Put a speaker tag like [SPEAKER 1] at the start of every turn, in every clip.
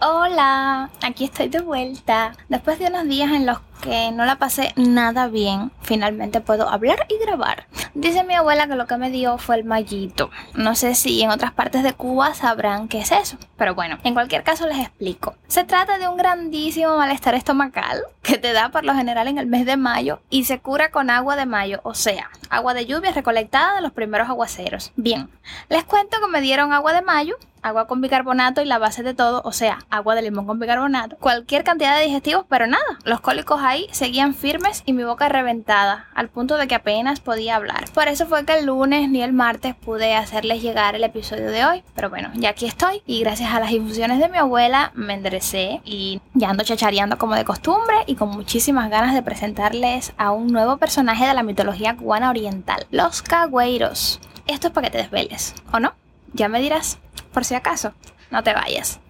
[SPEAKER 1] Hola, aquí estoy de vuelta. Después de unos días en los que no la pasé nada bien, finalmente puedo hablar y grabar. Dice mi abuela que lo que me dio fue el mallito. No sé si en otras partes de Cuba sabrán qué es eso, pero bueno, en cualquier caso les explico. Se trata de un grandísimo malestar estomacal que te da por lo general en el mes de mayo y se cura con agua de mayo, o sea, agua de lluvia recolectada de los primeros aguaceros. Bien, les cuento que me dieron agua de mayo agua con bicarbonato y la base de todo, o sea, agua de limón con bicarbonato, cualquier cantidad de digestivos, pero nada, los cólicos seguían firmes y mi boca reventada, al punto de que apenas podía hablar. Por eso fue que el lunes ni el martes pude hacerles llegar el episodio de hoy, pero bueno, ya aquí estoy y gracias a las infusiones de mi abuela me enderecé y ya ando chachareando como de costumbre y con muchísimas ganas de presentarles a un nuevo personaje de la mitología cubana oriental, los cagüeiros. Esto es para que te desveles, ¿o no? Ya me dirás por si acaso, no te vayas.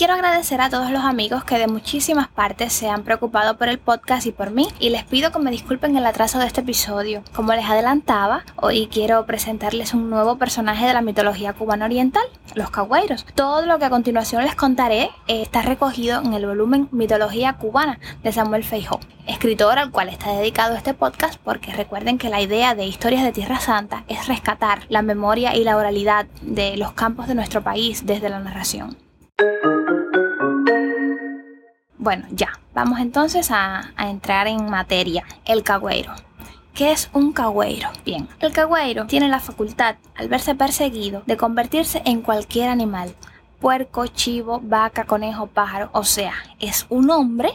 [SPEAKER 1] Quiero agradecer a todos los amigos que de muchísimas partes se han preocupado por el podcast y por mí y les pido que me disculpen el atraso de este episodio. Como les adelantaba, hoy quiero presentarles un nuevo personaje de la mitología cubana oriental, los cagüeiros. Todo lo que a continuación les contaré está recogido en el volumen Mitología cubana de Samuel Feijó, escritor al cual está dedicado este podcast porque recuerden que la idea de Historias de Tierra Santa es rescatar la memoria y la oralidad de los campos de nuestro país desde la narración. Bueno, ya, vamos entonces a, entrar en materia. El cagüeiro. ¿Qué es un cagüeiro? Bien, el cagüeiro tiene la facultad, al verse perseguido, de convertirse en cualquier animal. Puerco, chivo, vaca, conejo, pájaro. O sea, es un hombre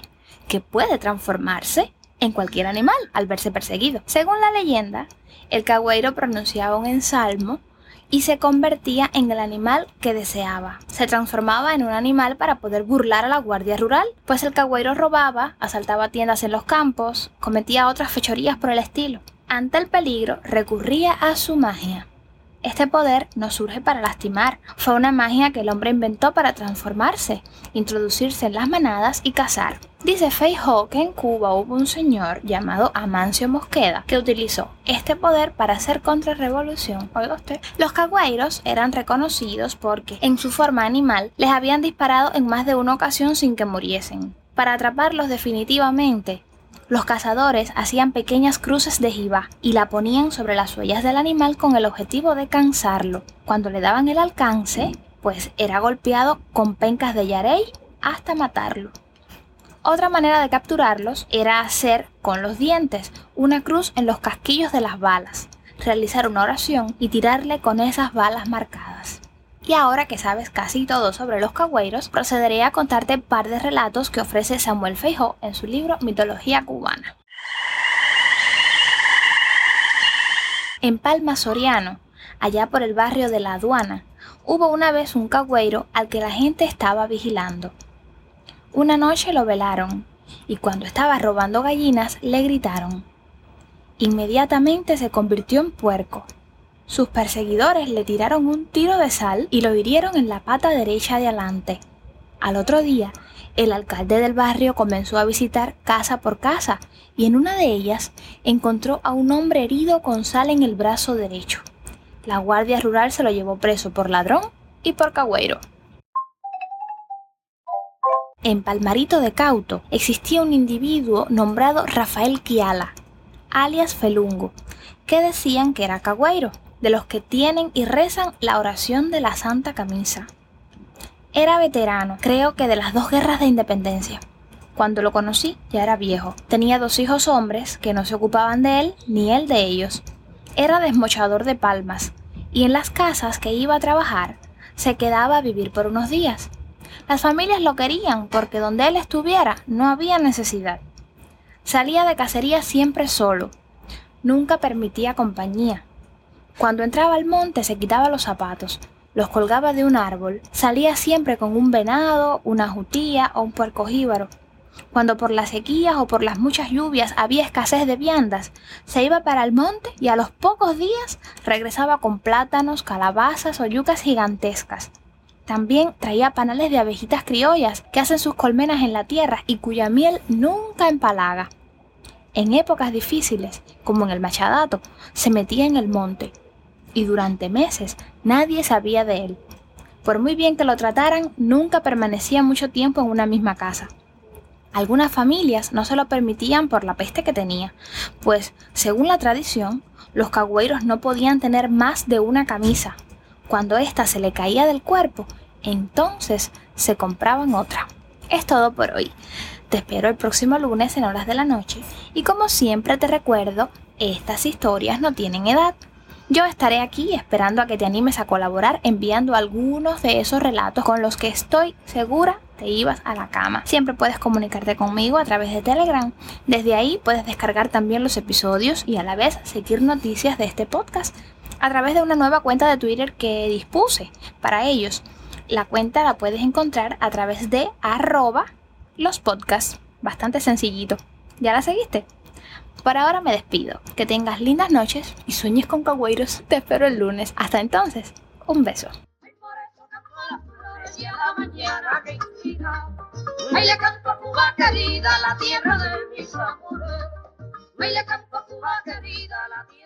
[SPEAKER 1] que puede transformarse en cualquier animal al verse perseguido. Según la leyenda, el cagüeiro pronunciaba un ensalmo y se convertía en el animal que deseaba. Se transformaba en un animal para poder burlar a la guardia rural, pues el cagüeiro robaba, asaltaba tiendas en los campos, cometía otras fechorías por el estilo. Ante el peligro recurría a su magia. Este poder no surge para lastimar, fue una magia que el hombre inventó para transformarse, introducirse en las manadas y cazar. Dice Feijóo que en Cuba hubo un señor llamado Amancio Mosqueda que utilizó este poder para hacer contrarrevolución. Oiga usted. Los cagüeiros eran reconocidos porque en su forma animal les habían disparado en más de una ocasión sin que muriesen. Para atraparlos definitivamente, los cazadores hacían pequeñas cruces de jiba y la ponían sobre las huellas del animal con el objetivo de cansarlo. Cuando le daban el alcance, pues era golpeado con pencas de yarey hasta matarlo. Otra manera de capturarlos era hacer con los dientes una cruz en los casquillos de las balas, realizar una oración y tirarle con esas balas marcadas. Y ahora que sabes casi todo sobre los cagüeiros, procederé a contarte un par de relatos que ofrece Samuel Feijó en su libro Mitología cubana. En Palma Soriano, allá por el barrio de la aduana, hubo una vez un cagüeiro al que la gente estaba vigilando. Una noche lo velaron y cuando estaba robando gallinas le gritaron. Inmediatamente se convirtió en puerco sus perseguidores le tiraron un tiro de sal y lo hirieron en la pata derecha de adelante. Al otro día, el alcalde del barrio comenzó a visitar casa por casa y en una de ellas encontró a un hombre herido con sal en el brazo derecho. La guardia rural se lo llevó preso por ladrón y por cagüeiro. En Palmarito de Cauto existía un individuo nombrado Rafael Quiala, alias Felungo, que decían que era cagüeiro de los que tienen y rezan la oración de la Santa Camisa. Era veterano, creo que de las dos guerras de independencia. Cuando lo conocí ya era viejo. Tenía dos hijos hombres que no se ocupaban de él ni él de ellos. Era desmochador de palmas y en las casas que iba a trabajar se quedaba a vivir por unos días. Las familias lo querían porque donde él estuviera no había necesidad. Salía de cacería siempre solo. Nunca permitía compañía. Cuando entraba al monte se quitaba los zapatos, los colgaba de un árbol, salía siempre con un venado, una jutía o un puerco jíbaro. Cuando por las sequías o por las muchas lluvias había escasez de viandas, se iba para el monte y a los pocos días regresaba con plátanos, calabazas o yucas gigantescas. También traía panales de abejitas criollas que hacen sus colmenas en la tierra y cuya miel nunca empalaga. En épocas difíciles, como en el Machadato, se metía en el monte y durante meses nadie sabía de él. Por muy bien que lo trataran, nunca permanecía mucho tiempo en una misma casa. Algunas familias no se lo permitían por la peste que tenía, pues, según la tradición, los cagüeiros no podían tener más de una camisa. Cuando ésta se le caía del cuerpo, entonces se compraban otra. Es todo por hoy. Te espero el próximo lunes en horas de la noche y como siempre te recuerdo, estas historias no tienen edad. Yo estaré aquí esperando a que te animes a colaborar enviando algunos de esos relatos con los que estoy segura te ibas a la cama. Siempre puedes comunicarte conmigo a través de Telegram. Desde ahí puedes descargar también los episodios y a la vez seguir noticias de este podcast a través de una nueva cuenta de Twitter que dispuse para ellos. La cuenta la puedes encontrar a través de arroba los podcasts. Bastante sencillito. ¿Ya la seguiste? Por ahora me despido. Que tengas lindas noches y sueñes con cagüeiros. Te espero el lunes. Hasta entonces, un beso.
[SPEAKER 2] querida, la tierra de mis amores. Ay, le canto a Cuba querida, la tierra